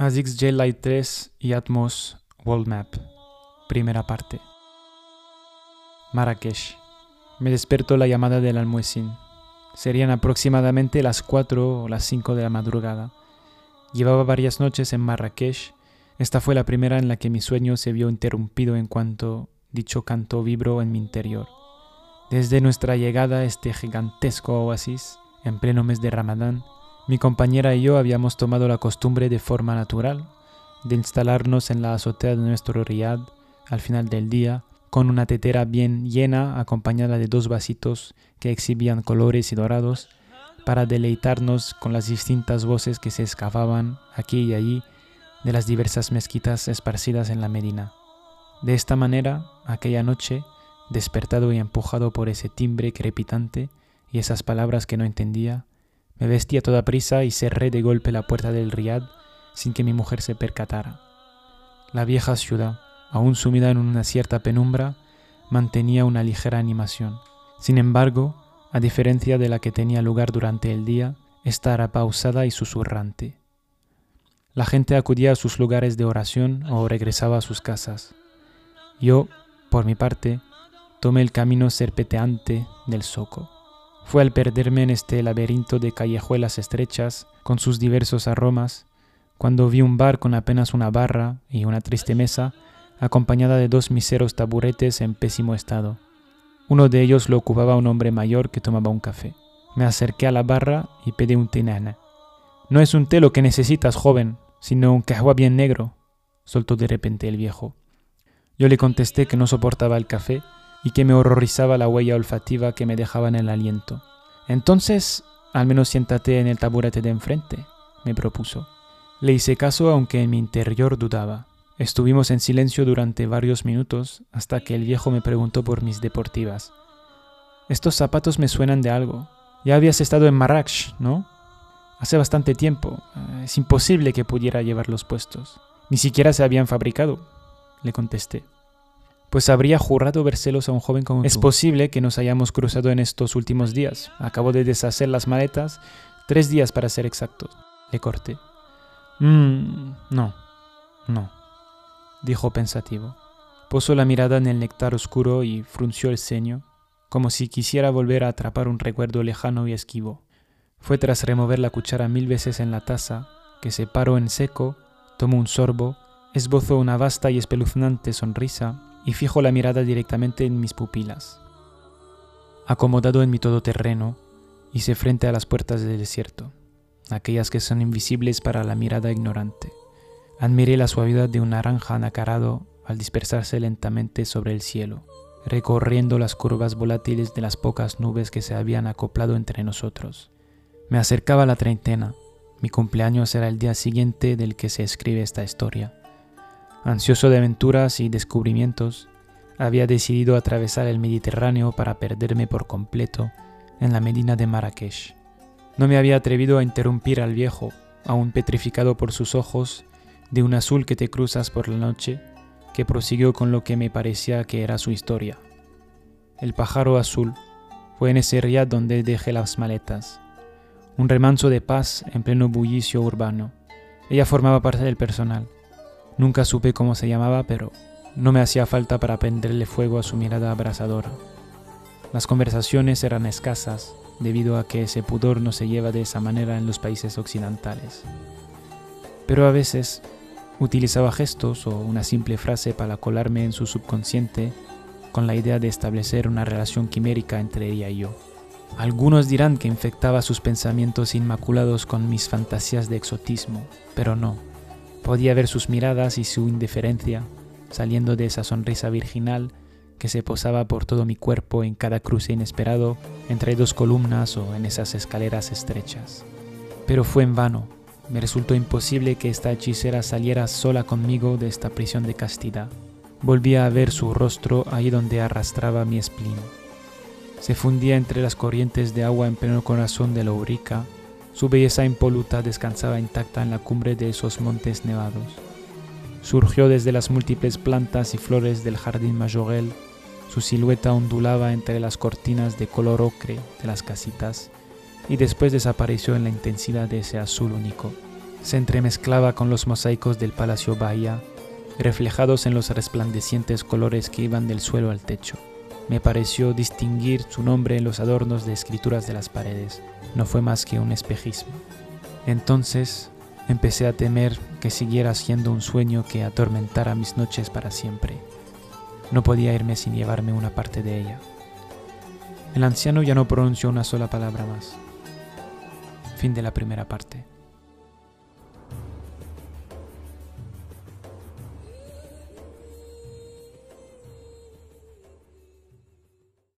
ASICS J-Lite 3 y Atmos World Map. Primera parte. Marrakech. Me despertó la llamada del almuecín. Serían aproximadamente las 4 o las 5 de la madrugada. Llevaba varias noches en Marrakech. Esta fue la primera en la que mi sueño se vio interrumpido en cuanto dicho canto vibró en mi interior. Desde nuestra llegada a este gigantesco oasis, en pleno mes de Ramadán, mi compañera y yo habíamos tomado la costumbre de forma natural de instalarnos en la azotea de nuestro riad al final del día con una tetera bien llena acompañada de dos vasitos que exhibían colores y dorados para deleitarnos con las distintas voces que se escapaban aquí y allí de las diversas mezquitas esparcidas en la Medina. De esta manera, aquella noche, despertado y empujado por ese timbre crepitante y esas palabras que no entendía, me vestí a toda prisa y cerré de golpe la puerta del riad sin que mi mujer se percatara. La vieja ciudad, aún sumida en una cierta penumbra, mantenía una ligera animación. Sin embargo, a diferencia de la que tenía lugar durante el día, esta era pausada y susurrante. La gente acudía a sus lugares de oración o regresaba a sus casas. Yo, por mi parte, tomé el camino serpeteante del Soco. Fue al perderme en este laberinto de callejuelas estrechas, con sus diversos aromas, cuando vi un bar con apenas una barra y una triste mesa, acompañada de dos miseros taburetes en pésimo estado. Uno de ellos lo ocupaba un hombre mayor que tomaba un café. Me acerqué a la barra y pedí un té No es un té lo que necesitas, joven, sino un cajua bien negro, soltó de repente el viejo. Yo le contesté que no soportaba el café y que me horrorizaba la huella olfativa que me dejaba en el aliento. Entonces, al menos siéntate en el taburete de enfrente, me propuso. Le hice caso aunque en mi interior dudaba. Estuvimos en silencio durante varios minutos hasta que el viejo me preguntó por mis deportivas. Estos zapatos me suenan de algo. Ya habías estado en Marrakech, ¿no? Hace bastante tiempo. Es imposible que pudiera llevarlos puestos. Ni siquiera se habían fabricado, le contesté pues habría jurado verselos a un joven como Es posible que nos hayamos cruzado en estos últimos días. Acabo de deshacer las maletas, tres días para ser exactos. Le corté. Mmm, no, no, dijo pensativo. Posó la mirada en el néctar oscuro y frunció el ceño, como si quisiera volver a atrapar un recuerdo lejano y esquivo. Fue tras remover la cuchara mil veces en la taza, que se paró en seco, tomó un sorbo, esbozó una vasta y espeluznante sonrisa y fijo la mirada directamente en mis pupilas. Acomodado en mi todoterreno, hice frente a las puertas del desierto, aquellas que son invisibles para la mirada ignorante. Admiré la suavidad de un naranja anacarado al dispersarse lentamente sobre el cielo, recorriendo las curvas volátiles de las pocas nubes que se habían acoplado entre nosotros. Me acercaba la treintena. Mi cumpleaños era el día siguiente del que se escribe esta historia. Ansioso de aventuras y descubrimientos, había decidido atravesar el Mediterráneo para perderme por completo en la Medina de Marrakech. No me había atrevido a interrumpir al viejo, aún petrificado por sus ojos, de un azul que te cruzas por la noche, que prosiguió con lo que me parecía que era su historia. El pájaro azul fue en ese riad donde dejé las maletas, un remanso de paz en pleno bullicio urbano. Ella formaba parte del personal Nunca supe cómo se llamaba, pero no me hacía falta para prenderle fuego a su mirada abrasadora. Las conversaciones eran escasas, debido a que ese pudor no se lleva de esa manera en los países occidentales. Pero a veces utilizaba gestos o una simple frase para colarme en su subconsciente con la idea de establecer una relación quimérica entre ella y yo. Algunos dirán que infectaba sus pensamientos inmaculados con mis fantasías de exotismo, pero no. Podía ver sus miradas y su indiferencia saliendo de esa sonrisa virginal que se posaba por todo mi cuerpo en cada cruce inesperado entre dos columnas o en esas escaleras estrechas. Pero fue en vano. Me resultó imposible que esta hechicera saliera sola conmigo de esta prisión de castidad. Volvía a ver su rostro ahí donde arrastraba mi espín. Se fundía entre las corrientes de agua en pleno corazón de la Urica su belleza impoluta descansaba intacta en la cumbre de esos montes nevados. Surgió desde las múltiples plantas y flores del jardín Majorel, su silueta ondulaba entre las cortinas de color ocre de las casitas y después desapareció en la intensidad de ese azul único. se entremezclaba con los mosaicos del Palacio Bahía, reflejados en los resplandecientes colores que iban del suelo al techo. Me pareció distinguir su nombre en los adornos de escrituras de las paredes. No fue más que un espejismo. Entonces empecé a temer que siguiera siendo un sueño que atormentara mis noches para siempre. No podía irme sin llevarme una parte de ella. El anciano ya no pronunció una sola palabra más. Fin de la primera parte.